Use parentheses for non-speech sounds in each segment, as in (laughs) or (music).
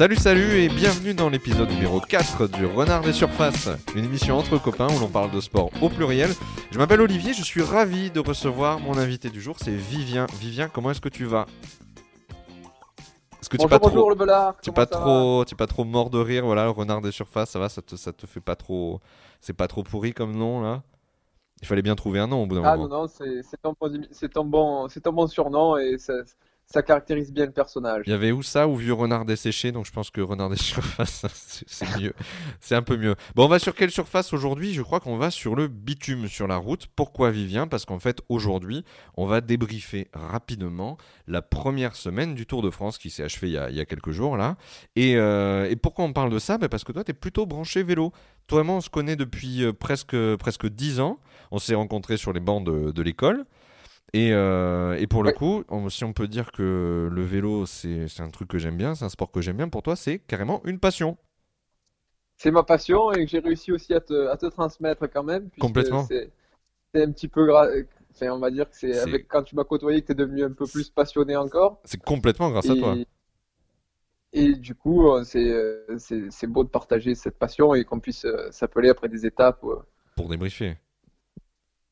Salut, salut et bienvenue dans l'épisode numéro 4 du Renard des Surfaces, une émission entre copains où l'on parle de sport au pluriel. Je m'appelle Olivier, je suis ravi de recevoir mon invité du jour, c'est Vivien. Vivien, comment est-ce que tu vas? Est-ce que tu pas trop, le Tu pas trop, tu pas trop mort de rire, voilà, le renard des surfaces, ça va, ça te, ça te fait pas trop, c'est pas trop pourri comme nom là? Il fallait bien trouver un nom au bout d'un moment. Ah non non, c'est ton, bon, c'est ton bon surnom et ça, ça caractérise bien le personnage. Il y avait où ça ou vieux renard desséché, donc je pense que renard des (laughs) surfaces, c'est mieux. c'est un peu mieux. Bon, on va sur quelle surface aujourd'hui? Je crois qu'on va sur le bitume sur la route. Pourquoi Vivien? Parce qu'en fait, aujourd'hui, on va débriefer rapidement la première semaine du Tour de France qui s'est achevé il y, a, quelques jours là. Et, euh, pourquoi on parle de ça? Ben Parce que toi, tu es plutôt branché vélo. Toi et moi, on se connaît depuis euh, presque, presque 10 ans. On s'est rencontrés sur les bancs de l'école. Euh, et, pour le coup, si on peut dire que le vélo, c'est un truc que j'aime bien, c'est un sport que j'aime bien, pour toi, c'est carrément une passion. C'est ma passion et que j'ai réussi aussi à te, à te, transmettre quand même. Complètement. C'est un petit peu. Enfin, on va dire que c'est avec quand tu m'as côtoyé que tu es devenu un peu plus passionné encore. C'est complètement grâce à toi. Et du coup, euh, c'est beau de partager cette passion et qu'on puisse euh, s'appeler après des étapes. Pour débriefer.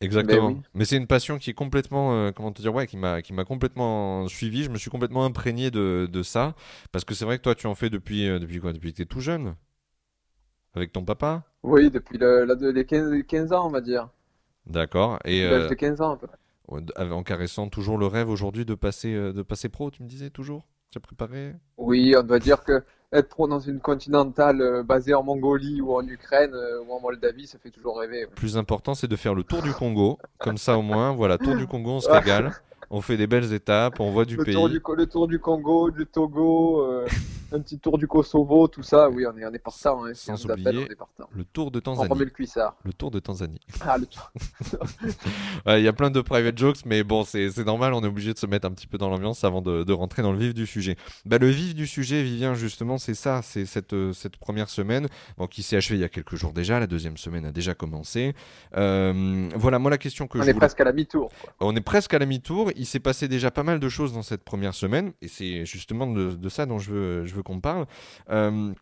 Exactement. Mais, c'est une passion qui est complètement, euh, comment te dire, ouais, qui m'a, qui m'a complètement suivi. Je me suis complètement imprégné de, de ça, parce que c'est vrai que toi, tu en fais depuis, euh, depuis quoi? Depuis que tu es tout jeune, avec ton papa? Oui, depuis le, les 15, 15, ans, on va dire. D'accord. Et euh, 15 ans, En caressant toujours le rêve aujourd'hui de passer, euh, de passer pro, tu me disais toujours? Tu as préparé Oui, on doit dire que être pro dans une continentale euh, basée en Mongolie ou en Ukraine euh, ou en Moldavie, ça fait toujours rêver. Plus important, c'est de faire le tour du Congo. Comme ça, au moins, voilà, tour du Congo, on se (laughs) régale. On fait des belles étapes, on voit du pays. Tour du, le tour du Congo, du Togo, euh, un petit tour du Kosovo, tout ça. Oui, on est, on est partant. Hein. Sans oublier le tour de Tanzanie. On remet le cuissard. Le tour de Tanzanie. (laughs) Ah, le tour. (laughs) Il y a plein de private jokes, mais bon, c'est normal, on est obligé de se mettre un petit peu dans l'ambiance avant de, de, rentrer dans le vif du sujet. Bah, le vif du sujet, Vivien, justement, c'est ça, c'est cette, euh, cette première semaine bon, qui s'est achevée il y a quelques jours déjà. La deuxième semaine a déjà commencé. Euh, voilà, moi, la question que on je. On est presque à la mi-tour. On est presque à la mi-tour. Il s'est passé déjà pas mal de choses dans cette première semaine, et c'est justement de, ça dont je veux, je veux qu'on parle. Euh,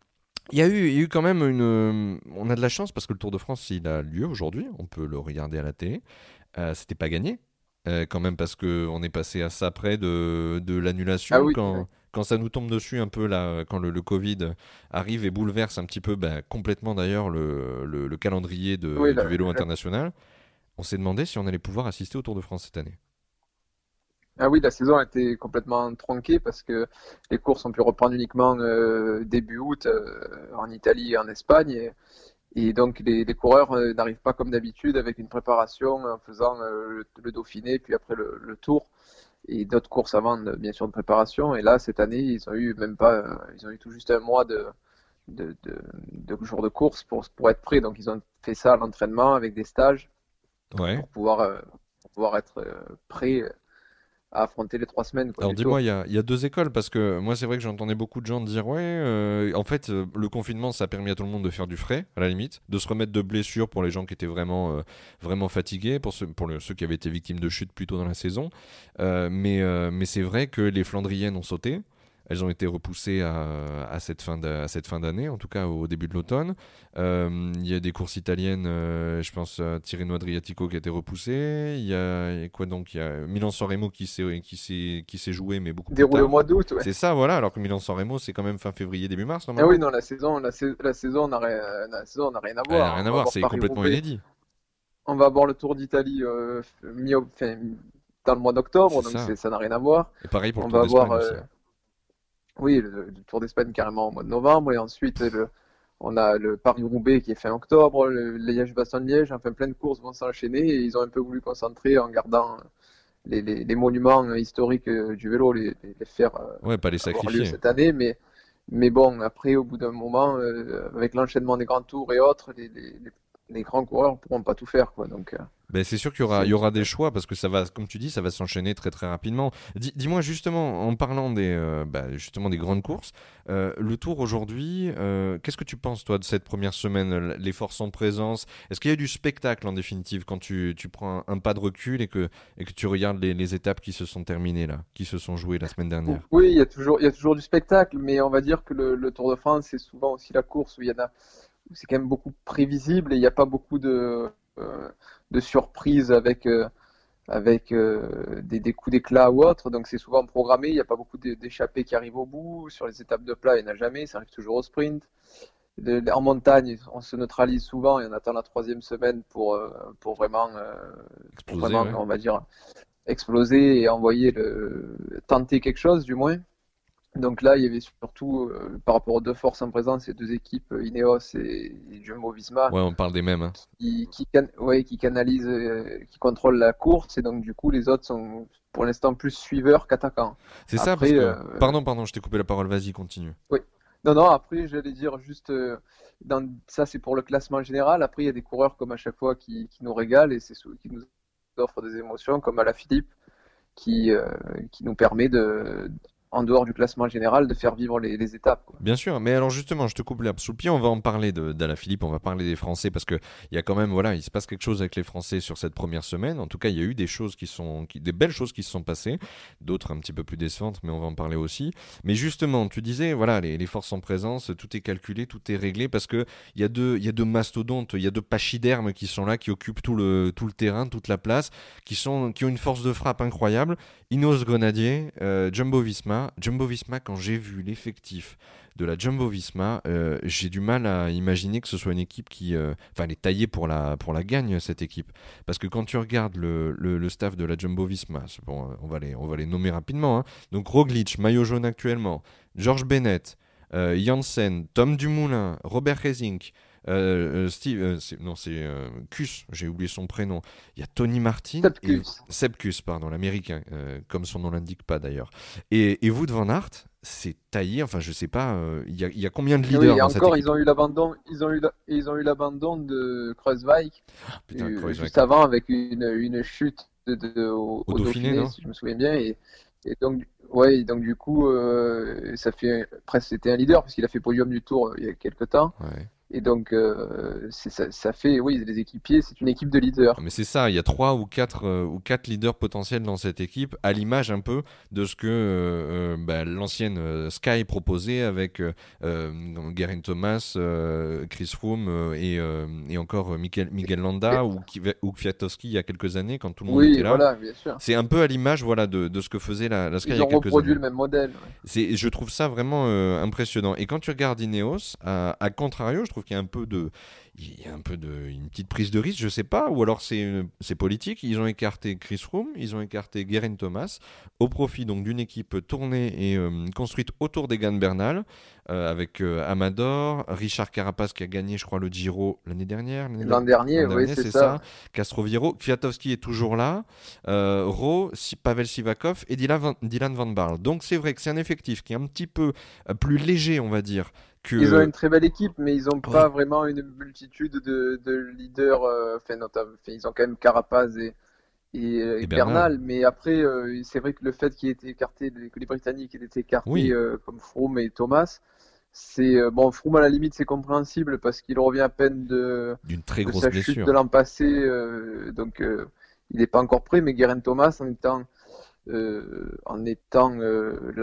il y, a eu, il y a eu quand même une. On a de la chance parce que le Tour de France, il a lieu aujourd'hui. On peut le regarder à la télé. Euh, C'était pas gagné, euh, quand même, parce qu'on est passé à ça près de, de l'annulation. Ah quand, quand ça nous tombe dessus un peu, là, quand le, le Covid arrive et bouleverse un petit peu, ben, complètement d'ailleurs, le, le, calendrier de, du vélo international, on s'est demandé si on allait pouvoir assister au Tour de France cette année. Ah oui, la saison a été complètement tronquée parce que les courses ont pu reprendre uniquement euh, début août euh, en Italie et en Espagne. Et, donc les, coureurs euh, n'arrivent pas comme d'habitude avec une préparation en faisant le, Dauphiné, puis après le, Tour et d'autres courses avant, bien sûr, de préparation. Et là, cette année, ils ont eu même pas, ils ont eu tout juste un mois de, de, jours de course pour, pour être prêts. Donc ils ont fait ça à l'entraînement avec des stages pour, pouvoir, pour pouvoir être prêts à affronter les trois semaines. Alors dis-moi, il y, a deux écoles parce que moi c'est vrai que j'entendais beaucoup de gens dire ouais, euh, en fait euh, le confinement ça a permis à tout le monde de faire du frais à la limite, de se remettre de blessures pour les gens qui étaient vraiment euh, vraiment fatigués, pour ceux, pour ceux qui avaient été victimes de chutes plus tôt dans la saison. mais mais c'est vrai que les Flandriennes ont sauté. Elles ont été repoussées à, cette fin d'année, en tout cas au début de l'automne. Euh, il y a des courses italiennes, euh, je pense à Tirreno Adriatico qui a été repoussé. Il y a quoi donc? Il y a Milan-San Remo qui s'est qui qui s'est joué, mais beaucoup Déroulé plus au mois d'août. Ouais. C'est ça, voilà. Alors que Milan-San Remo, c'est quand même fin février, début mars. Ah oui, non, la saison, la, la saison n'a rien, rien à voir. rien à voir, c'est complètement inédit. On va avoir le Tour d'Italie euh, dans le mois d'octobre, donc ça n'a rien à voir. Et pareil pour le Tour d'Espagne oui, le, Tour d'Espagne carrément au mois de novembre. Et ensuite, on a le Paris-Roubaix qui est fin octobre, le Liège-Bastogne-Liège, enfin plein de courses vont s'enchaîner. Et ils ont un peu voulu concentrer en gardant les, monuments historiques du vélo, les, faire euh, ouais, pas les sacrifier. cette année. Mais, mais bon, après, au bout d'un moment, euh, avec l'enchaînement des grands tours et autres, les grands coureurs ne pourront pas tout faire. Quoi, donc, ben, c'est sûr qu'il y aura, il y aura des choix parce que ça va, comme tu dis, ça va s'enchaîner très très rapidement. Dis, moi justement, en parlant des, euh, bah, justement des grandes courses, euh, le Tour aujourd'hui, qu'est-ce que tu penses toi de cette première semaine, les forces en présence? Est-ce qu'il y a du spectacle en définitive quand tu, tu prends un, pas de recul et que, et que tu regardes les, les, étapes qui se sont terminées là, qui se sont jouées la semaine dernière? Oui, il y a toujours, il y a toujours du spectacle, mais on va dire que le, le Tour de France c'est souvent aussi la course où il y en a c'est quand même beaucoup prévisible et il n'y a pas beaucoup de, euh, de surprises avec, euh, avec euh, des, des, coups d'éclat ou autre. Donc c'est souvent programmé, il n'y a pas beaucoup d'échappées qui arrivent au bout. Sur les étapes de plat, il n'y en a jamais, ça arrive toujours au sprint. en montagne, on se neutralise souvent et on attend la troisième semaine pour, pour vraiment, vraiment on va dire, exploser et envoyer le, tenter quelque chose du moins. Donc là, il y avait surtout, euh, par rapport aux deux forces en présence, ces deux équipes, euh, Ineos et, Jumbo-Visma. Ouais, on parle des mêmes. Hein. Qui, qui, qui canalisent, euh, qui contrôlent la course, et donc du coup, les autres sont pour l'instant plus suiveurs qu'attaquants. C'est ça, parce que... Pardon, pardon, je t'ai coupé la parole, vas-y, continue. Oui. Non, non, après, j'allais dire juste, dans... ça c'est pour le classement général. Après, il y a des coureurs comme à chaque fois qui, qui nous régalent et c'est qui nous offrent des émotions, comme à la Philippe, qui, qui nous permet de, en dehors du classement général, de faire vivre les, étapes. Bien sûr, mais alors justement, je te coupe l'herbe sous le pied, on va en parler d'Ala Philippe, on va parler des Français, parce qu'il y a quand même, voilà, il se passe quelque chose avec les Français sur cette première semaine. En tout cas, il y a eu des choses qui sont, des belles choses qui se sont passées, d'autres un petit peu plus décevantes, mais on va en parler aussi. Mais justement, tu disais, voilà, les, forces en présence, tout est calculé, tout est réglé, parce qu'il y, a deux, y a deux mastodontes, il y a deux pachydermes qui sont là, qui occupent tout le, tout le terrain, toute la place, qui, sont, qui ont une force de frappe incroyable. Inos Grenadier, euh, Jumbo Visma, Jumbo Visma, quand j'ai vu l'effectif de la Jumbo Visma, euh, j'ai du mal à imaginer que ce soit une équipe qui. Euh, enfin, elle est taillée pour la, pour la gagne, cette équipe. Parce que quand tu regardes le, le, staff de la Jumbo Visma, bon, euh, on, va les, on va les nommer rapidement. Hein. Donc Roglic, maillot jaune actuellement, George Bennett, Janssen, Tom Dumoulin, Robert Hezink, euh, euh, Steve, euh, non, c'est Cus, j'ai oublié son prénom. Il y a Tony Martin. Sebcus. pardon, l'américain, comme son nom l'indique pas d'ailleurs. Et, et Wood Van Aert, c'est taillé, enfin je sais pas, il y, a combien de leaders oui, et encore, ils ont eu l'abandon, ils ont eu, ils ont eu l'abandon de Kreuzweig, ah, juste avant avec une, une chute de, au, Dauphiné, si je me souviens bien, et, et donc, ouais, donc du coup, ça fait presque c'était un leader parce qu'il a fait podium du Tour il y a quelques temps. Ouais. Et donc, euh, ça, ça, fait, oui, les équipiers, c'est une équipe de leaders. Mais c'est ça, il y a trois ou quatre, euh, ou quatre leaders potentiels dans cette équipe, à l'image un peu de ce que euh, bah, l'ancienne Sky proposait avec Geraint Thomas, Chris Froome et, et, encore Miguel, Miguel Landa ou, ou Kwiatkowski il y a quelques années, quand tout le monde était là. Voilà. C'est un peu à l'image voilà, de, de, ce que faisait la, la Sky il y a quelques années. Ils ont reproduit le même modèle. Ouais. Je trouve ça vraiment impressionnant. Et quand tu regardes Ineos, à, à contrario, je trouve qu'il y a un peu de, il y a un peu de, une petite prise de risque, je sais pas, ou alors c'est, c'est politique. Ils ont écarté Chris Froome, ils ont écarté Guerin Thomas, au profit donc d'une équipe tournée et euh, construite autour des Bernal, euh, avec euh, Amador, Richard Carapace qui a gagné, je crois, le Giro l'année dernière. L'an dernier, oui, c'est, ça. Castroviro, Kwiatowski est toujours là, Ro, Pavel Sivakov et Dylan Van, Dylan Van Barl. Donc c'est vrai que c'est un effectif qui est un petit peu plus léger, on va dire, ils ont une très belle équipe, mais ils n'ont pas vraiment une multitude de, leaders. Euh, ils ont quand même Carapaz et, et, Bernal. mais après, euh, c'est vrai que le fait qu'il ait été écarté, que les Britanniques aient été écartés euh, comme Froome et Thomas, c'est bon. Froome à la limite, c'est compréhensible parce qu'il revient à peine de d'une très grosse sa blessure chute de l'an passé, donc il n'est pas encore prêt. Mais Guerin Thomas, en étant euh, en étant. Euh,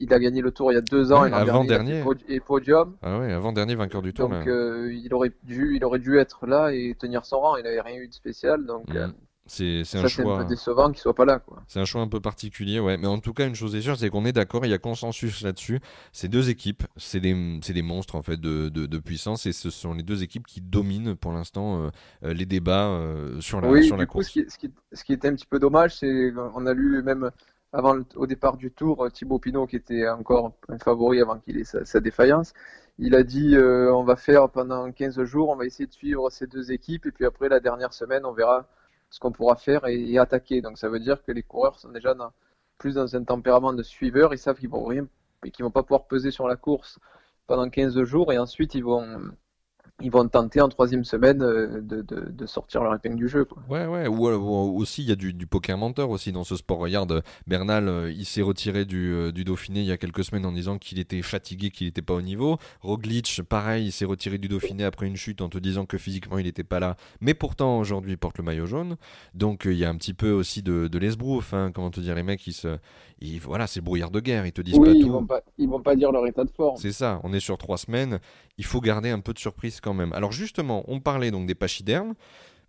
il, a gagné le tour il y a deux ans. et avant dernier. Et podium. Ah ouais, avant dernier vainqueur du tour. Donc euh, il, aurait dû, il aurait dû être là et tenir son rang. Il n'avait rien eu de spécial. Donc. Mm. C'est un choix. Un peu décevant qu'il soit pas là. C'est un choix un peu particulier, ouais. Mais en tout cas, une chose est sûre, c'est qu'on est d'accord, il y a consensus là-dessus. Ces deux équipes, c'est des, des, monstres en fait de, de, puissance et ce sont les deux équipes qui dominent pour l'instant euh, euh, les débats euh, sur la, oui, sur la course. ce, qui, ce, qui, ce qui était un petit peu dommage, c'est qu'on a lu même avant au départ du tour, Thibaut Pinot, qui était encore un favori avant qu'il ait sa, défaillance, il a dit on va faire pendant 15 jours, on va essayer de suivre ces deux équipes et puis après la dernière semaine, on verra ce qu'on pourra faire et, attaquer. Donc ça veut dire que les coureurs sont déjà plus dans un tempérament de suiveur, ils savent qu'ils vont rien, qu'ils vont pas pouvoir peser sur la course pendant 15 jours et ensuite ils vont ils vont tenter en troisième semaine euh, de, de, sortir leur épingle du jeu. Quoi. Ouais, ouais. Ou, aussi, il y a du, du, poker menteur aussi dans ce sport. Regarde, Bernal, euh, il s'est retiré du, euh, du, Dauphiné il y a quelques semaines en disant qu'il était fatigué, qu'il n'était pas au niveau. Roglic, pareil, il s'est retiré du Dauphiné après une chute en te disant que physiquement il n'était pas là. Mais pourtant, aujourd'hui, il porte le maillot jaune. Donc, il y a un petit peu aussi de, de l'esbrouf. Hein, comment te dire, les mecs, ils se, voilà, c'est brouillard de guerre. Ils te disent pas tout. Ils vont pas, ils vont pas dire leur état de forme. C'est ça. On est sur trois semaines. Il faut garder un peu de surprise quand même. Alors justement, on parlait donc des pachydermes.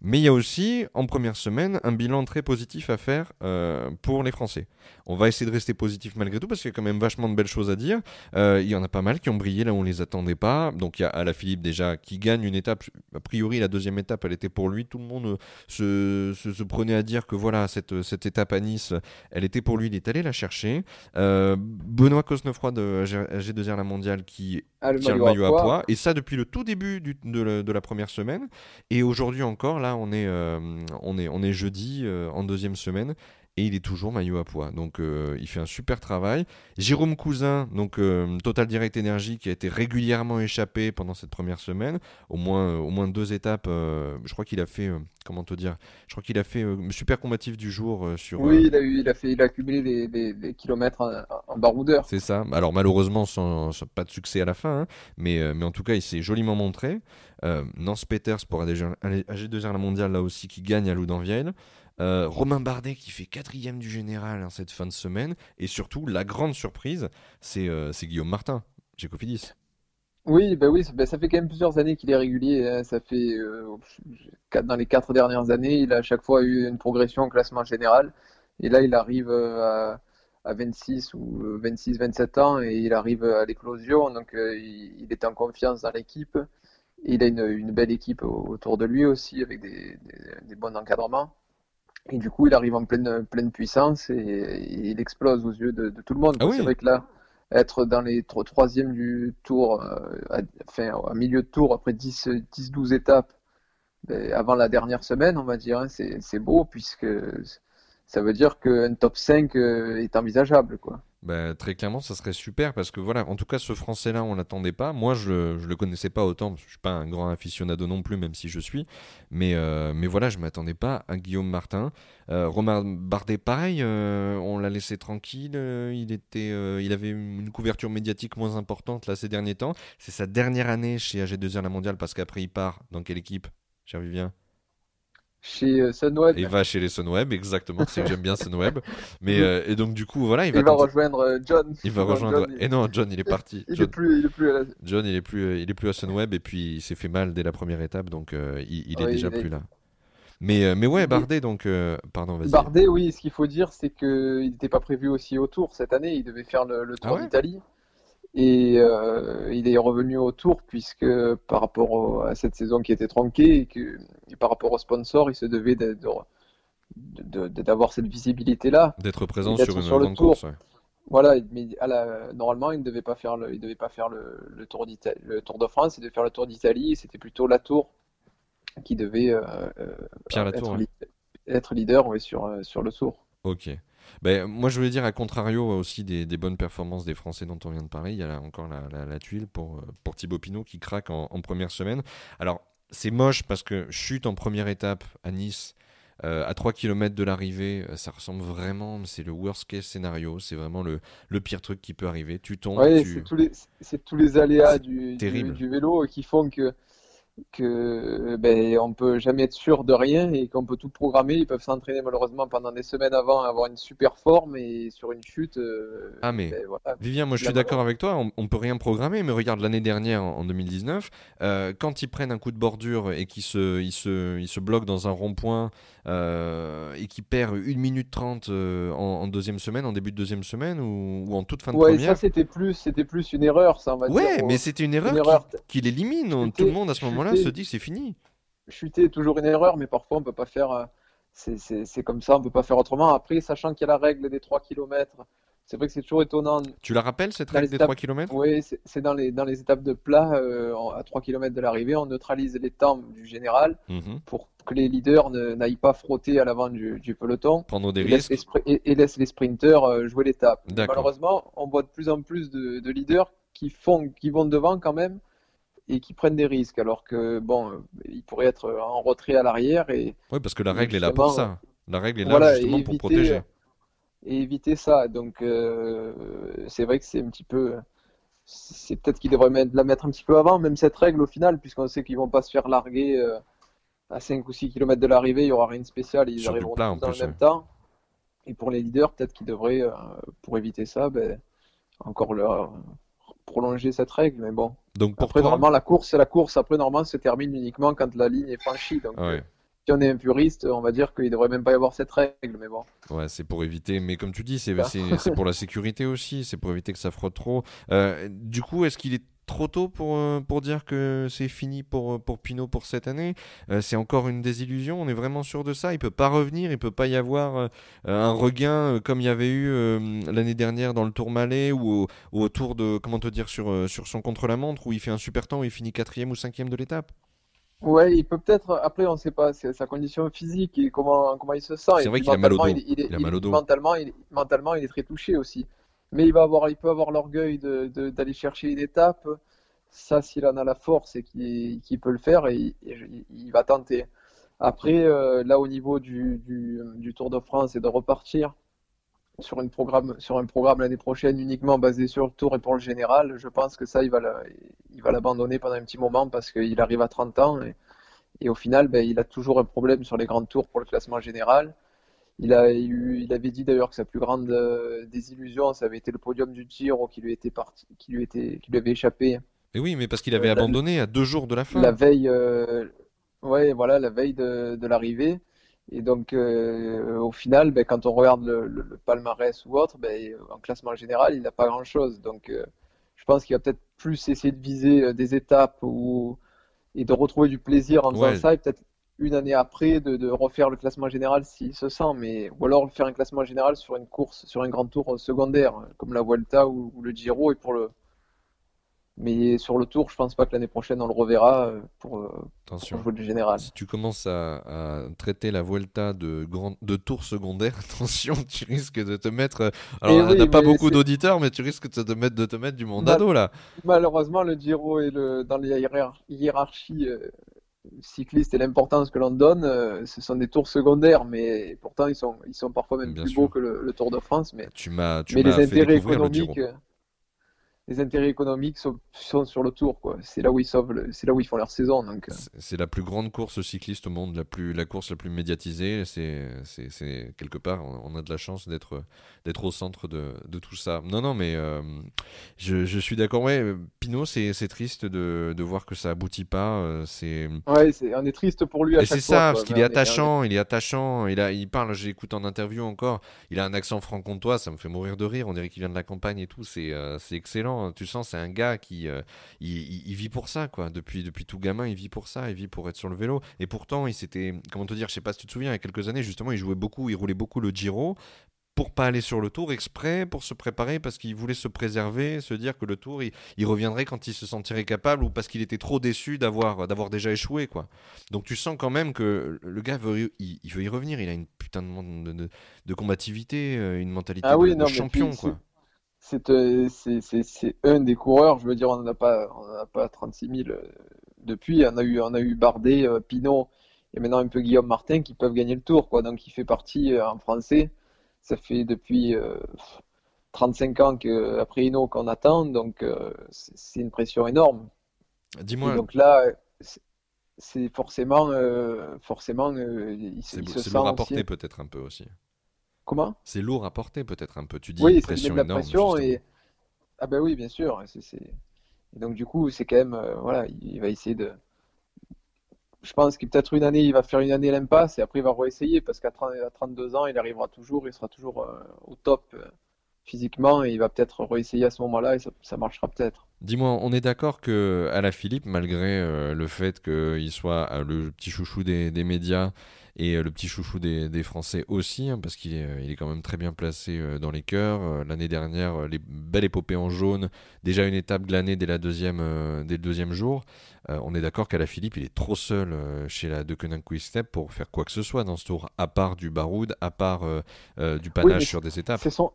Mais il y a aussi, en première semaine, un bilan très positif à faire euh, pour les Français. On va essayer de rester positif malgré tout parce qu'il y a quand même vachement de belles choses à dire. Euh, il y en a pas mal qui ont brillé là où on les attendait pas. Donc il y a Alaphilippe déjà qui gagne une étape. A priori, la deuxième étape, elle était pour lui. Tout le monde se, se, prenait à dire que voilà, cette, cette étape à Nice, elle était pour lui. Il est allé la chercher. Euh, Benoît Cosnefroy de G2R La Mondiale qui ah, tient le maillot à poids. Et ça depuis le tout début du, de, de, la première semaine. Et aujourd'hui encore, là, on est, euh, on est, on est jeudi en deuxième semaine et il est toujours maillot à poids. Donc euh, il fait un super travail. Jérôme Cousin, donc euh, Total Direct Energy, qui a été régulièrement échappé pendant cette première semaine, au moins, euh, au moins deux étapes. je crois qu'il a fait, comment te dire, je crois qu'il a fait super combatif du jour sur. Oui, il a eu, il a fait, il a accumulé les, kilomètres en, baroudeur. C'est ça. Alors malheureusement, sans, pas de succès à la fin, hein. mais, mais en tout cas, il s'est joliment montré. Nance Peters pour AG2R la mondiale là aussi qui gagne à Loudanvielle. Euh, Romain Bardet qui fait quatrième du général en cette fin de semaine. Et surtout, la grande surprise, c'est euh, Guillaume Martin, Cofidis. Oui, bah oui, bah, ça fait quand même plusieurs années qu'il est régulier. Hein. Ça fait euh, dans les quatre dernières années, il a à chaque fois eu une progression en classement général. Et là, il arrive à, 26 ou 26, 27 ans et il arrive à l'éclosion. Donc, il, est en confiance dans l'équipe. Il a une, belle équipe autour de lui aussi avec des bons encadrements. Et du coup, il arrive en pleine, pleine puissance et, il explose aux yeux de, tout le monde. Ah c'est vrai que là, être dans les troisième du tour, euh, à, enfin, à milieu de tour, après 10-12 étapes, ben, avant la dernière semaine, on va dire, hein, c'est beau puisque ça veut dire qu'un top 5 euh, est envisageable. quoi. Bah, très clairement, ça serait super parce que voilà, en tout cas, ce français-là, on l'attendait pas. Moi, je, ne le connaissais pas autant je suis pas un grand aficionado non plus, même si je suis. Mais, euh, mais voilà, je m'attendais pas à Guillaume Martin. Euh, Romain Bardet, pareil, euh, on l'a laissé tranquille. il, était, il avait une couverture médiatique moins importante là ces derniers temps. C'est sa dernière année chez AG2R La Mondiale parce qu'après, il part dans quelle équipe, cher Vivien? Chez euh, Sunweb. Il va chez les Sunweb, exactement. C'est que j'aime bien Sunweb. Mais (laughs) euh, et donc du coup, voilà, il va, il va rejoindre euh, John. Il va rejoindre. Et non, John, il est parti. Il, John... est plus, il est plus à la... John, il est plus, il est plus à Sunweb et puis il s'est fait mal dès la première étape, donc il, il, est déjà plus là. Mais, mais ouais, Bardet, donc, pardon, vas-y. Bardet, oui, ce qu'il faut dire, c'est qu'il n'était pas prévu aussi au Tour cette année. Il devait faire le, le Tour ah d'Italie. Et euh, il est revenu au tour puisque par rapport à cette saison qui était tronquée et, que, par rapport au sponsor, il se devait d'avoir cette visibilité-là. D'être présent sur une grande course. Voilà, mais normalement, il ne devait pas faire le, il devait pas faire le, tour le Tour de France, il devait faire le Tour d'Italie. C'était plutôt la Tour qui devait euh, euh, être, être, leader sur, sur le Tour. Ok. Ben, moi, je voulais dire, à contrario aussi des, bonnes performances des Français dont on vient de parler, il y a encore la, tuile pour, pour Thibaut Pinot qui craque en, première semaine. Alors, c'est moche parce que chute en première étape à Nice. Euh, à 3 km de l'arrivée, euh, ça ressemble vraiment, c'est le worst case scénario, c'est vraiment le, le, pire truc qui peut arriver. Tu tombes. c'est tous, les, tous les aléas du, du, vélo qui font que que ben, on peut jamais être sûr de rien et qu'on peut tout programmer. Ils peuvent s'entraîner malheureusement pendant des semaines avant, avoir une super forme et sur une chute. Euh, ah mais ben, Vivien, moi je suis d'accord avec toi. On, on, peut rien programmer, mais regarde l'année dernière en, 2019, euh, quand ils prennent un coup de bordure et qu'ils se, ils se, ils se bloquent dans un rond-point euh, et qu'ils perdent 1 minute 30 en, deuxième semaine, en début de deuxième semaine ou, en toute fin de ouais, première. ça c'était plus, c'était plus une erreur, ça on va ouais, mais c'était une erreur, qui, l'élimine. Tout le monde à ce moment-là se dit c'est fini. Chuter est toujours une erreur, mais parfois on peut pas faire. Euh, c'est comme ça, on peut pas faire autrement. Après, sachant qu'il y a la règle des 3 km, c'est vrai que c'est toujours étonnant. Tu la rappelles cette règle des 3 km Oui, c'est dans les, dans les étapes de plat, euh, à 3 km de l'arrivée, on neutralise les temps du général mhm. pour que les leaders n'aillent pas frotter à l'avant du, peloton. Prendre des et risques. Laisse et, laisse les sprinteurs euh, jouer l'étape. Malheureusement, on voit de plus en plus de, de leaders qui, font, qui vont devant quand même et qui prennent des risques, alors que bon, il pourrait être en retrait à l'arrière. Oui, parce que la règle est là pour ça. La règle est là justement pour protéger. Et éviter ça. Donc c'est vrai que c'est un petit peu c'est peut-être qu'ils devraient la mettre un petit peu avant, même cette règle au final, puisqu'on sait qu'ils vont pas se faire larguer euh, à 5 ou 6 km de l'arrivée, il y aura rien de spécial, ils arriveront tous dans le même temps. Et pour les leaders, peut-être qu'ils devraient, euh, pour éviter ça, ben, encore leur prolonger cette règle, mais bon. Donc après, normalement, la course, c'est la course. Après, normalement, se termine uniquement quand la ligne est franchie. Donc, ah si on est un puriste, on va dire qu'il ne devrait même pas y avoir cette règle, mais bon. Ouais, c'est pour éviter, mais comme tu dis, c'est pour la sécurité aussi, c'est pour éviter que ça frotte trop. Euh, du coup, est-ce qu'il est trop tôt pour, euh, pour dire que c'est fini pour, pour Pinot pour cette année? Euh, C'est encore une désillusion, on est vraiment sûr de ça Il peut pas revenir, il peut pas y avoir un regain comme il y avait eu l'année dernière dans le Tour Malais ou au, Tour de, comment te dire, sur, sur son contre-la-montre où il fait un super temps, où il finit quatrième ou cinquième de l'étape? Ouais, il peut peut-être. Après, on ne sait pas sa condition physique et comment, comment il se sent. C'est vrai qu'il a mal au dos. Il, a mal au dos. Mentalement, il, mentalement, il est très touché aussi. Mais il, va avoir, il peut avoir l'orgueil d'aller de, chercher une étape. Ça, s'il en a la force et qu'il peut le faire, et, il va tenter. Après, euh, là, au niveau du, du, du, Tour de France et de repartir, sur, une programme, sur un programme l'année prochaine uniquement basé sur le tour et pour le général, je pense que ça, il va, il va l'abandonner pendant un petit moment parce qu'il arrive à 30 ans et, et au final, ben, il a toujours un problème sur les grands tours pour le classement général. Il, a eu, il avait dit d'ailleurs que sa plus grande euh, désillusion, ça avait été le podium du Giro qui lui était parti, qui lui était, qui lui avait échappé. Mais oui, mais parce qu'il avait euh, abandonné à deux jours de la fin. La veille, euh, ouais, voilà, la veille de, de l'arrivée. Et donc, euh, au final, ben, quand on regarde le, palmarès ou autre, ben, en classement général, il n'a pas grand-chose. Donc, euh, je pense qu'il va peut-être plus essayer de viser euh, des étapes ou, et de retrouver du plaisir en faisant ça, et peut-être une année après de, refaire le classement général s'il se sent, mais ou alors faire un classement général sur une course, sur un grand tour secondaire, comme la Vuelta ou le Giro, et pour le, mais sur le tour, je pense pas que l'année prochaine on le reverra euh, pour, euh, attention. jouer le général. Si tu commences à, traiter la Vuelta de, grand, de tour secondaire, (laughs) attention, tu risques de te mettre. Euh, alors, on n'a pas beaucoup d'auditeurs, mais tu risques de te mettre, de te mettre du mondado là. Malheureusement, le Giro est le, dans les hiérarchies cyclistes et l'importance que l'on donne, ce sont des tours secondaires, mais pourtant ils sont, ils sont parfois même plus beaux que le, Tour de France. Mais, tu m'as, mais les intérêts économiques les intérêts économiques sont, sur le tour. Quoi. C'est là où ils sauvent, c'est là où ils font leur saison. Donc. Euh. C'est la plus grande course cycliste au monde, la plus, la course la plus médiatisée. C'est, c'est, quelque part, on, a de la chance d'être, d'être au centre de, de tout ça. Non, non, mais euh, je, je, suis d'accord. Ouais, Pinot, c'est, c'est triste de, de, voir que ça aboutit pas. Euh, c'est. Ouais, c'est, on est triste pour lui. À c'est ça, parce qu'il est attachant, il est attachant. Il a, il parle. J'écoute en interview encore. Il a un accent franc-comtois, ça me fait mourir de rire. On dirait qu'il vient de la campagne et tout. C'est, c'est excellent. Tu sens, c'est un gars qui euh, il, vit pour ça, quoi. Depuis, depuis tout gamin, il vit pour ça, il vit pour être sur le vélo. Et pourtant, il s'était, comment te dire, je sais pas si tu te souviens, il y a quelques années, justement, il jouait beaucoup, il roulait beaucoup le Giro pour pas aller sur le tour exprès pour se préparer parce qu'il voulait se préserver, se dire que le tour il, reviendrait quand il se sentirait capable ou parce qu'il était trop déçu d'avoir d'avoir déjà échoué quoi. Donc tu sens quand même que le gars veut il, veut y revenir, il a une putain de, de, combativité, euh, une mentalité ah de, champion quoi. Euh, c'est un des coureurs. Je veux dire, on n'en a pas, on a pas 36 000 euh, depuis. On a eu, on a eu Bardet, euh, Pinot et maintenant un peu Guillaume Martin qui peuvent gagner le tour. Quoi. Donc il fait partie en français. Ça fait depuis 35 ans que, après Hino qu'on attend. Donc c'est une pression énorme. Dis-moi. Donc là, c'est forcément, forcément, il, il se sent. rapporter peut-être un peu aussi. Comment? C'est lourd à porter peut-être un peu. Tu dis oui, pression de la pression et ah ben oui bien sûr. Et donc du coup c'est quand même euh, voilà il va essayer de. Je pense qu'il peut-être une année il va faire une année l'impasse et après il va réessayer parce qu'à 32 ans il arrivera toujours, il sera toujours euh, au top euh, physiquement et il va peut-être réessayer à ce moment-là et ça, marchera peut-être. Dis-moi, on est d'accord que à la Philippe, malgré le fait qu'il soit le petit chouchou des, des médias et euh, le petit chouchou des, Français aussi, hein, parce qu'il est, il est quand même très bien placé euh, dans les cœurs. Euh, l'année dernière, les belles épopées en jaune, déjà une étape glanée dès, la deuxième, dès le deuxième jour. on est d'accord qu'à la Philippe, il est trop seul chez la De Quick Step pour faire quoi que ce soit dans ce tour, à part du baroud, à part du panache sur des étapes. C'est son,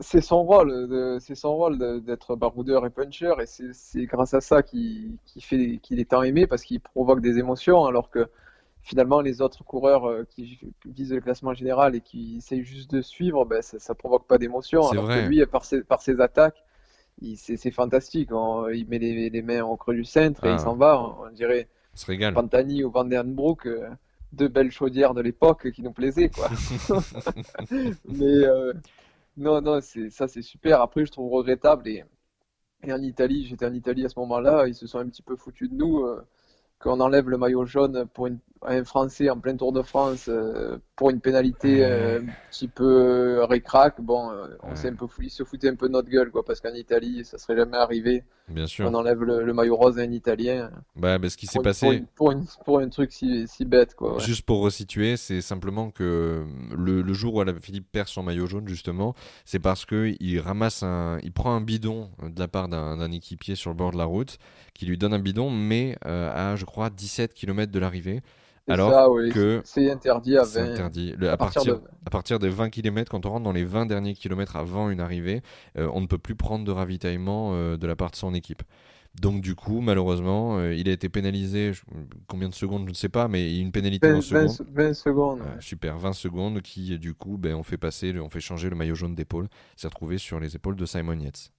c'est son rôle, c'est son rôle d'être baroudeur et puncher, et c'est grâce à ça qu'il fait qu'il est tant aimé parce qu'il provoque des émotions, alors que finalement les autres coureurs euh, qui visent le classement général et qui essayent juste de suivre, ben, ça, ça provoque pas d'émotion, alors que lui, par ses, par ses attaques, c'est fantastique. il met les, mains au creux du centre et il ah. s'en va. On, dirait Pantani ou Van Den Broek, euh, deux belles chaudières de l'époque qui nous plaisaient. Quoi. (laughs) (laughs) Mais euh, non, non, ça c'est super. Après, je trouve regrettable. Et, en Italie, j'étais en Italie à ce moment-là, ils se sont un petit peu foutus de nous. Euh, qu'on enlève le maillot jaune pour un Français en plein Tour de France euh, pour une pénalité euh, un petit peu récrac, bon, euh, on s'est un peu fou, se foutait un peu de notre gueule, quoi, parce qu'en Italie, ça serait jamais arrivé. Bien sûr. On enlève le, maillot rose à un Italien. Bah, bah ce qui s'est passé. Pour, pour, un truc si, si bête, quoi. Juste pour resituer, c'est simplement que le, le jour où Philippe perd son maillot jaune, justement, c'est parce que il ramasse un, il prend un bidon de la part d'un équipier sur le bord de la route qui lui donne un bidon, mais euh, à, je crois, 17 km de l'arrivée. Alors que c'est interdit à 20. Interdit. à, partir, de... à partir des 20 km, quand on rentre dans les 20 derniers kilomètres avant une arrivée, euh, on ne peut plus prendre de ravitaillement euh, de la part de son équipe. Donc du coup, malheureusement, il a été pénalisé, combien de secondes, je ne sais pas, mais une pénalité 20, secondes. 20 secondes. super, 20 secondes qui, du coup, ben, on fait passer, on fait changer le maillot jaune d'épaule. C'est retrouvé sur les épaules de Simon Yates.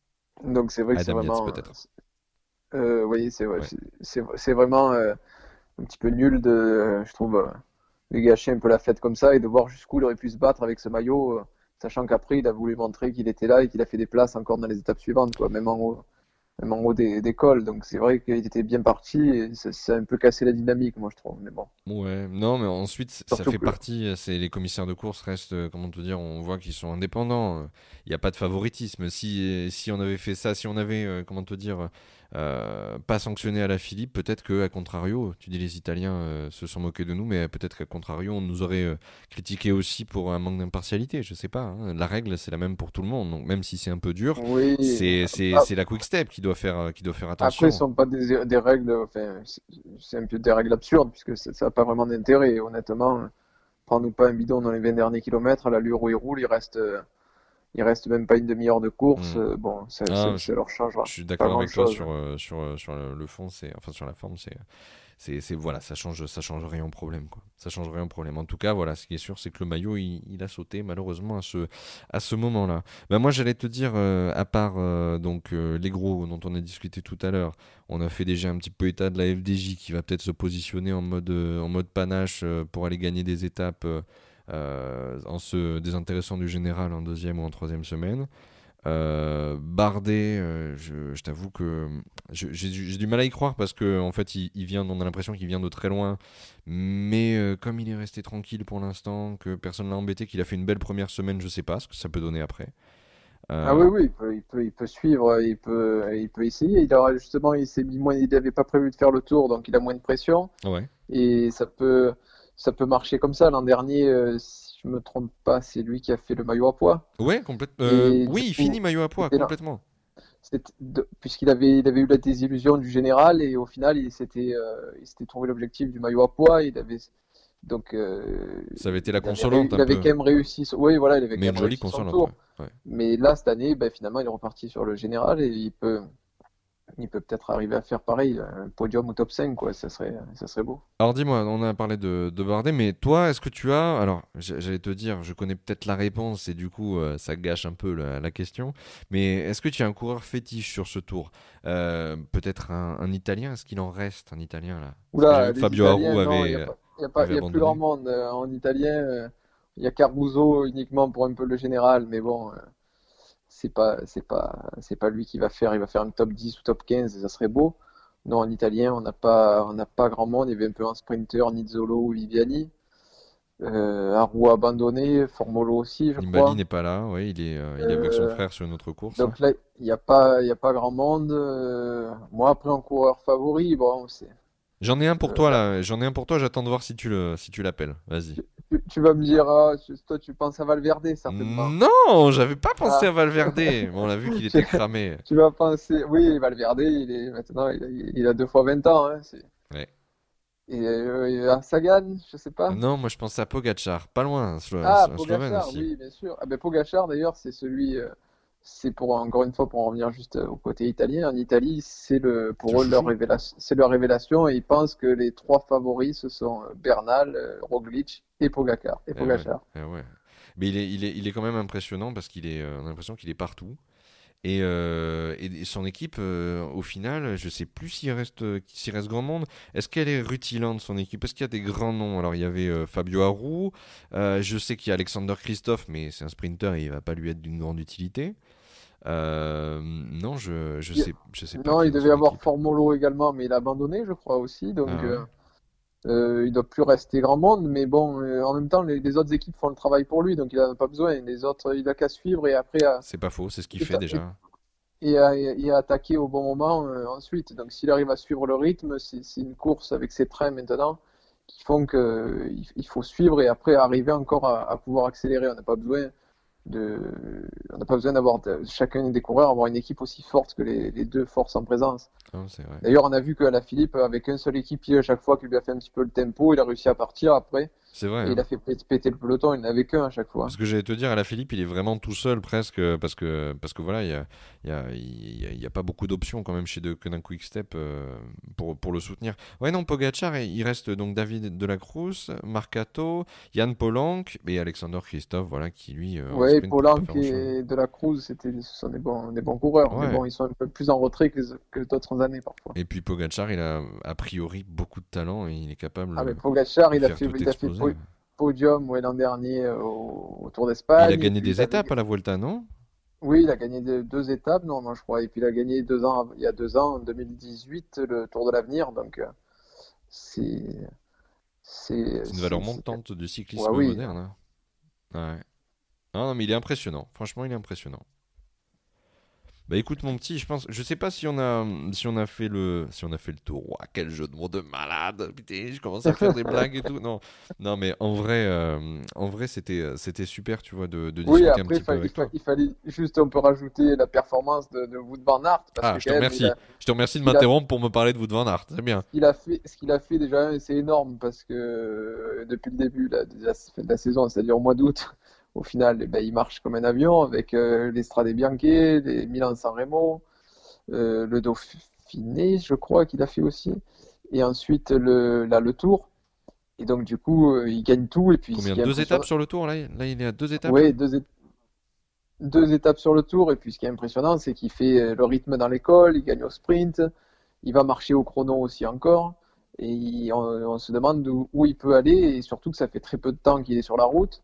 Donc c'est vrai que c'est vraiment, peut-être. Euh, oui, c'est c'est vraiment euh, un petit peu nul de, je trouve, euh, de gâcher un peu la fête comme ça et de voir jusqu'où il aurait pu se battre avec ce maillot, sachant qu'après il a voulu montrer qu'il était là et qu'il a fait des places encore dans les étapes suivantes, quoi, même en haut, même en haut des, des cols. Donc c'est vrai qu'il était bien parti et ça, a un peu cassé la dynamique, moi je trouve. Mais bon. Ouais, non, mais ensuite ça fait partie. C'est les commissaires de course restent, comment te dire, on voit qu'ils sont indépendants. Il n'y a pas de favoritisme. Si si on avait fait ça, si on avait, comment te dire euh, pas sanctionné à la Philippe, peut-être que à contrario, tu dis les Italiens euh, se sont moqués de nous, mais peut-être qu'à contrario, on nous aurait euh, critiqué aussi pour un manque d'impartialité. Je sais pas. Hein. La règle, c'est la même pour tout le monde. Donc même si c'est un peu dur, c'est ah. c'est la quick step qui doit faire qui doit faire attention. Après, ce sont pas des, des règles. Enfin, c'est un peu des règles absurdes puisque ça n'a pas vraiment d'intérêt. Honnêtement, prends-nous pas un bidon dans les 20 derniers kilomètres. À l'allure où il roule, il reste il reste même pas une demi-heure de course. Hmm. Euh, bon, ça, ah, leur changera. Je suis d'accord avec toi sur, euh, sur, euh, sur le fond, c'est enfin sur la forme, c'est c'est voilà, ça change ça change rien au problème quoi. Ça change rien au problème. En tout cas, voilà, ce qui est sûr, c'est que le maillot il, a sauté malheureusement à ce à ce moment-là. Ben moi, j'allais te dire à part donc les gros dont on a discuté tout à l'heure, on a fait déjà un petit peu état de la FDJ qui va peut-être se positionner en mode en mode panache pour aller gagner des étapes. Euh, en se désintéressant du général en deuxième ou en troisième semaine. Euh, Bardet, euh, je, t'avoue que j'ai du mal à y croire parce que en fait, il, vient, on a l'impression qu'il vient de très loin, mais comme il est resté tranquille pour l'instant, que personne l'a embêté, qu'il a fait une belle première semaine, je sais pas ce que ça peut donner après. Ah oui, oui, il peut, il peut, suivre, il peut, il peut essayer. Il aura justement, il s'est mis moins, il n'avait pas prévu de faire le tour, donc il a moins de pression. Ouais. Et ça peut, ça peut marcher comme ça. L'an dernier, euh, si je me trompe pas, c'est lui qui a fait le maillot à poids. Ouais, complètement. Euh, oui, il finit maillot à poids complètement. Puisqu'il avait, il avait eu la désillusion du général et au final, il s'était, euh, trouvé l'objectif du maillot à poids. Il avait donc. ça avait été la consolante. Il avait, quand même réussi. Oui, voilà, il avait Mais quand même une jolie consolante. Mais là, cette année, ben, finalement, il est reparti sur le général et il peut il peut peut-être arriver à faire pareil, un podium au top 5, quoi. Ça serait, ça serait beau. Alors dis-moi, on a parlé de, de Bardet, mais toi, est-ce que tu as. Alors, j'allais te dire, je connais peut-être la réponse et du coup, euh, ça gâche un peu la, question. Mais est-ce que tu as un coureur fétiche sur ce tour? Euh, Peut-être un, Italien? Est-ce qu'il en reste un Italien là? Oula, Fabio Aru avait. Il n'y a, a, plus grand monde euh, en italien. Il y a Caruso uniquement pour un peu le général, mais bon c'est pas c'est pas c'est pas lui qui va faire il va faire une top 10 ou top 15 et ça serait beau. Non en italien on n'a pas on n'a pas grand monde. Il y avait un peu un sprinter Nizzolo ou Viviani. Euh, Arou abandonné Formolo aussi je n'est pas là oui il est euh, il est avec son euh, frère sur une autre course donc là il n'y a pas il y a pas grand monde euh, moi après un coureur favori bon c'est J'en ai un pour toi là, j'en ai un pour toi, j'attends de voir si tu le si tu l'appelles. Vas-y tu, vas me dire, ah, toi tu penses à Valverde, certainement. Non, j'avais pas pensé à ah. Valverde. on a vu qu'il était (laughs) cramé. tu vas penser, oui, Valverde, il est maintenant, il a, deux fois 20 ans. Hein, ouais. Et euh, à Sagan, je sais pas. Non, moi je pense à Pogachar, pas loin. ah, Pogachar, oui, bien sûr. Ah, ben, Pogachar d'ailleurs, c'est celui, euh, c'est pour encore une fois pour en revenir juste au côté italien. En Italie, c'est le pour eux leur révélation, c'est leur révélation et ils pensent que les trois favoris ce sont Bernal, Roglic et Pogacar. Et eh Pogacar. Eh Mais il est, il est, il est quand même impressionnant parce qu'il est, on a l'impression qu'il est partout. Et, euh, et, son équipe, euh, au final, je sais plus s'il reste, s'il reste grand monde. Est-ce qu'elle est rutilante, son équipe? Est-ce qu'il y a des grands noms? Alors, il y avait euh, Fabio Aru. je sais qu'il y a Alexander Christophe, mais c'est un sprinter et il va pas lui être d'une grande utilité. Non, je, je, sais, je sais pas. Non, il devait avoir Formolo également, mais il a abandonné, je crois aussi. Donc. Ah euh, il doit plus rester grand monde, mais bon, euh, en même temps, les, autres équipes font le travail pour lui, donc il n'a pas besoin. Les autres, il a qu'à suivre et après. C'est pas faux, c'est ce qu'il fait déjà. Et à, attaquer au bon moment euh, ensuite. Donc s'il arrive à suivre le rythme, c'est une course avec ses trains maintenant qui font qu'il il faut suivre et après arriver encore à, à pouvoir accélérer. On n'a pas besoin de, on n'a pas besoin d'avoir chacun des coureurs avoir une équipe aussi forte que les, deux forces en présence. Ah, D'ailleurs, on a vu que la Philippe, avec un seul équipier à chaque fois qui lui a fait un petit peu le tempo, il a réussi à partir après. C'est vrai. Il hein. a fait péter le peloton, il n'avait qu'un à chaque fois. Ce que j'allais te dire, à la Philippe, il est vraiment tout seul presque, parce que, parce que voilà, il n'y a, y a, y a, pas beaucoup d'options quand même chez de Quick Quickstep euh, pour, pour le soutenir. Ouais, non, Pogachar, il reste donc David Delacruz, Marcato, Yann Polanc et Alexander Christophe, voilà, qui lui. Euh, ouais, Polanc et Delacruz, c'était, ce sont des bons, des bons coureurs, mais bon, ils sont un peu plus en retrait que, que d'autres années parfois. Et puis Pogachar, il a a priori beaucoup de talent et il est capable. Ah, mais Pogachar, il a fait, il a fait podium l'an dernier euh, au, Tour d'Espagne. Il a gagné des étapes à la Volta, non? Oui, il a gagné deux, étapes, non, je crois. Et puis il a gagné deux ans, il y a deux ans, en 2018, le Tour de l'Avenir. Donc euh, c'est. C'est une valeur montante du cyclisme moderne. Hein. Ouais. non, mais il est impressionnant. Franchement, il est impressionnant. Bah écoute mon petit, je pense, je sais pas si on a, si on a fait le, si on a fait le tour. quel jeu de mots de malade. Putain, je commence à faire des (laughs) blagues et tout. Non, non, mais en vrai, euh, en vrai, c'était, c'était super, tu vois, de, de discuter un petit peu avec toi. Il fallait juste, on peut rajouter la performance de, de Wood Van Aert. ah, je te remercie. je te remercie de m'interrompre pour me parler de Wood Van Aert. C'est bien. Ce qu'il a fait, ce qu'il a fait déjà, c'est énorme parce que euh, depuis le début, là, de la saison, c'est-à-dire au mois d'août au final, eh ben, il marche comme un avion avec euh, les Strade Bianche, les Milan-San Remo, euh, le Dauphiné, je crois qu'il a fait aussi, et ensuite le, là, le Tour. Et donc, du coup, euh, il gagne tout. Et puis, Combien Deux étapes sur le Tour là, là, il est à deux étapes Oui, deux, deux étapes sur le Tour. Et puis, ce qui est impressionnant, c'est qu'il fait le rythme dans l'école, il gagne au sprint, il va marcher au chrono aussi encore. Et on, se demande où, où, il peut aller, et surtout que ça fait très peu de temps qu'il est sur la route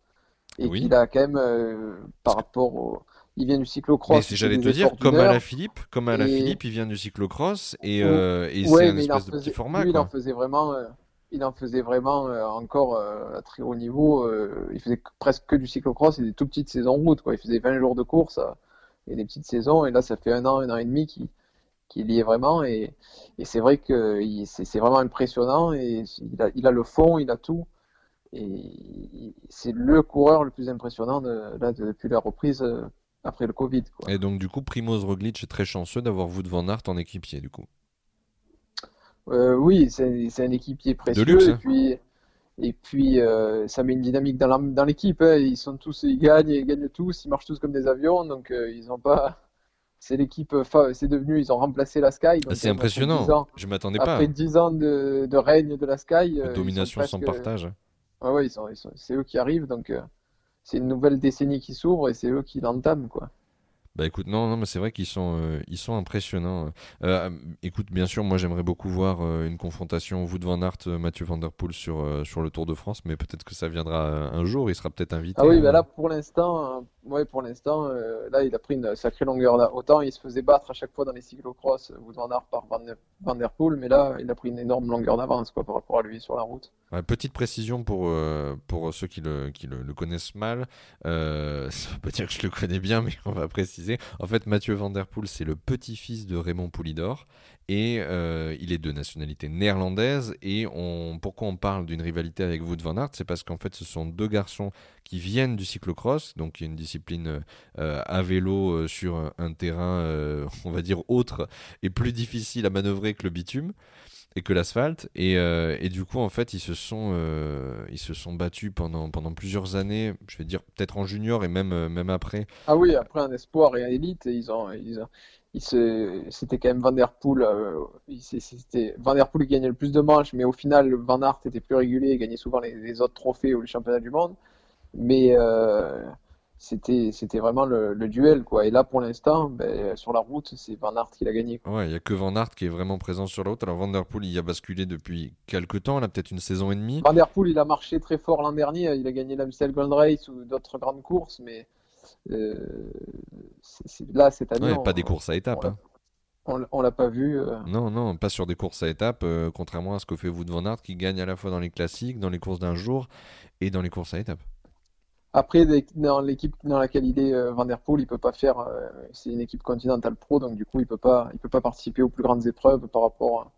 et qu'il a quand même euh, par rapport au il vient du cyclocross. Mais j'allais te dire, comme à la Philippe, comme à la Philippe, il vient du cyclocross et, euh, et c'est un espèce de petit format. Lui, il en faisait vraiment, euh, il en faisait vraiment encore à très haut niveau. il faisait presque que du cyclocross et des tout petites saisons route. Quoi. Il faisait 20 jours de course et des petites saisons. Et là, ça fait un an, un an et demi qu'il qui y est vraiment. Et, et c'est vrai que c'est vraiment impressionnant. Et il a, il a le fond, il a tout. Et c'est le coureur le plus impressionnant là, depuis la reprise euh, après le Covid. Et donc, du coup, Primoz Roglic est très chanceux d'avoir Wout van Aert en équipier, du coup. Euh, oui, c'est un équipier précieux. De luxe, et hein. puis, et puis euh, ça met une dynamique dans l'équipe. Hein. Ils sont tous, ils gagnent, ils gagnent tous, ils marchent tous comme des avions, donc ils n'ont pas. C'est l'équipe, c'est devenu, ils ont remplacé la Sky. C'est impressionnant. Je m'attendais pas. Après 10 ans de, règne de la Sky. domination sans partage. Ouais, ouais, c'est eux qui arrivent, donc euh, c'est une nouvelle décennie qui s'ouvre et c'est eux qui l'entament, quoi. Bah écoute, non, non, mais c'est vrai qu'ils sont, euh, ils sont impressionnants. Euh, écoute, bien sûr, moi j'aimerais beaucoup voir une confrontation Wout van Aert, Mathieu Van Der Poel sur, sur le Tour de France, mais peut-être que ça viendra un jour, il sera peut-être invité. Ah oui, bah là pour l'instant, Ouais, pour l'instant, euh, là, il a pris une sacrée longueur. Là. Autant il se faisait battre à chaque fois dans les cyclocross ou Van Aert par Van, Der Poel, mais là, il a pris une énorme longueur d'avance quoi, par rapport à lui sur la route. petite précision pour, euh, pour ceux qui le, qui le, connaissent mal. Euh, (laughs) ça veut pas dire que je le connais bien, mais on va préciser. En fait, Mathieu Van Der Poel, c'est le petit-fils de Raymond Poulidor et euh, il est de nationalité néerlandaise. Et pourquoi on parle d'une rivalité avec Wout van Aert C'est parce qu'en fait, ce sont deux garçons qui viennent du cyclocross, donc une discipline euh, à vélo euh, sur un terrain, on va dire, autre et plus difficile à manœuvrer que le bitume. Et que l'asphalte. Et, euh, et, du coup, en fait, ils se sont, euh, ils se sont battus pendant, pendant plusieurs années, je vais dire peut-être en junior et même, même après. Ah oui, après un espoir et un élite, ils ont, ils ont, c'était quand même Van Der Poel. c'était Van Der Poel qui gagnait le plus de manches, mais au final, Van Aert était plus régulier et gagnait souvent les, autres trophées ou les championnats du monde. Mais c'était c'était vraiment le, duel quoi et là pour l'instant ben, sur la route c'est Van Aert qui l'a gagné ouais il y a que Van Aert qui est vraiment présent sur la route alors Van Der Poel il y a basculé depuis quelques temps là peut-être une saison et demie Van Der Poel il a marché très fort l'an dernier il a gagné l'Amstel Gold Race ou d'autres grandes courses mais euh, là cette année ouais, pas des courses à étapes on, hein. l'a pas vu. Euh. Non, non, pas sur des courses à étapes, euh, contrairement à ce que fait Wout van Aert qui gagne à la fois dans les classiques, dans les courses d'un jour et dans les courses à étapes. Après, dans l'équipe dans laquelle il est, euh, Van Der Poel, il peut pas faire. Euh, c'est une équipe Continental Pro, donc du coup, il peut pas, il peut pas participer aux plus grandes épreuves par rapport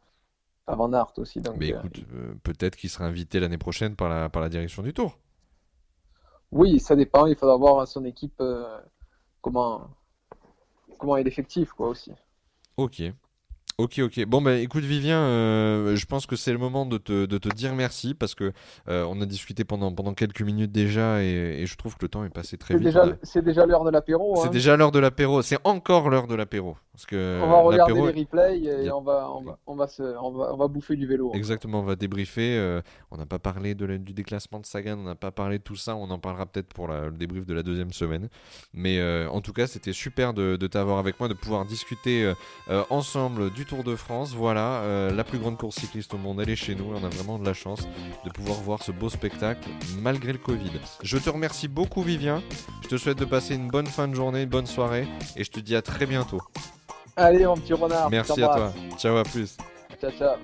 à, Van Aert aussi. Donc, Mais euh, écoute, peut-être qu'il sera invité l'année prochaine par la, par la direction du Tour. Oui, ça dépend. Il faudra voir son équipe comment comment est l'effectif, quoi aussi. Ok. Ok, ok. Bon, bah écoute, Vivien, euh, je pense que c'est le moment de te, de te, dire merci parce que euh, on a discuté pendant, pendant quelques minutes déjà et, je trouve que le temps est passé très vite. C'est déjà l'heure de l'apéro. C'est hein. déjà l'heure de l'apéro. C'est encore l'heure de l'apéro. Parce que on va regarder les replays et on, va, on, va, on, va se, on, va, on va bouffer du vélo. Exactement, on va débriefer. Euh, on n'a pas parlé de du déclassement de Sagan, on n'a pas parlé de tout ça. On en parlera peut-être pour le débrief de la deuxième semaine. Mais en tout cas, c'était super de, de t'avoir avec moi, de pouvoir discuter ensemble du Tour de France. Voilà, euh, la plus grande course cycliste au monde, elle est chez nous et on a vraiment de la chance de pouvoir voir ce beau spectacle malgré le Covid. Je te remercie beaucoup Vivien, je te souhaite de passer une bonne fin de journée, une bonne soirée et je te dis à très bientôt. Allez mon petit renard. Merci à toi. Ciao à plus. Ciao ciao.